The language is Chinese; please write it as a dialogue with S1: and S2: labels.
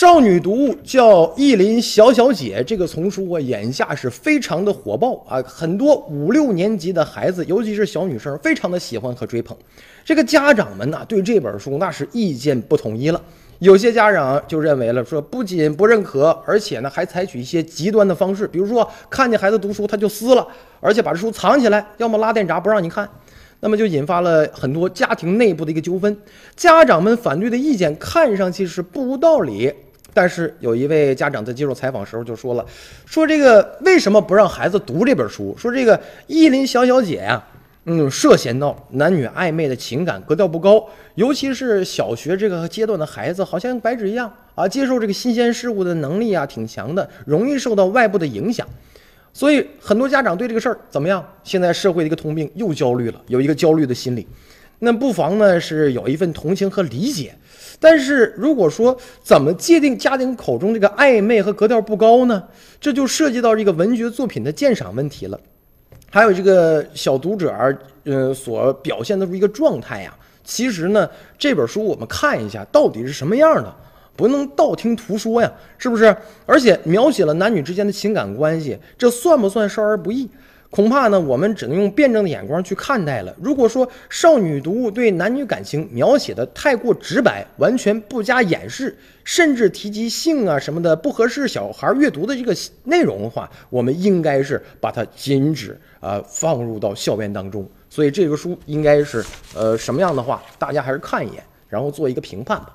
S1: 少女读物叫《意林小小姐》，这个丛书啊，眼下是非常的火爆啊，很多五六年级的孩子，尤其是小女生，非常的喜欢和追捧。这个家长们呢，对这本书那是意见不统一了。有些家长就认为了，说不仅不认可，而且呢，还采取一些极端的方式，比如说看见孩子读书他就撕了，而且把这书藏起来，要么拉电闸不让你看。那么就引发了很多家庭内部的一个纠纷，家长们反对的意见看上去是不无道理，但是有一位家长在接受采访时候就说了，说这个为什么不让孩子读这本书？说这个依林小小姐呀，嗯，涉嫌到男女暧昧的情感格调不高，尤其是小学这个阶段的孩子，好像白纸一样啊，接受这个新鲜事物的能力啊挺强的，容易受到外部的影响。所以很多家长对这个事儿怎么样？现在社会的一个通病又焦虑了，有一个焦虑的心理。那不妨呢是有一份同情和理解。但是如果说怎么界定家庭口中这个暧昧和格调不高呢？这就涉及到这个文学作品的鉴赏问题了。还有这个小读者儿，呃，所表现的一个状态呀。其实呢，这本书我们看一下到底是什么样的。不能道听途说呀，是不是？而且描写了男女之间的情感关系，这算不算少儿不宜？恐怕呢，我们只能用辩证的眼光去看待了。如果说少女读物对男女感情描写的太过直白，完全不加掩饰，甚至提及性啊什么的不合适小孩阅读的这个内容的话，我们应该是把它禁止啊放入到校园当中。所以这个书应该是呃什么样的话，大家还是看一眼，然后做一个评判吧。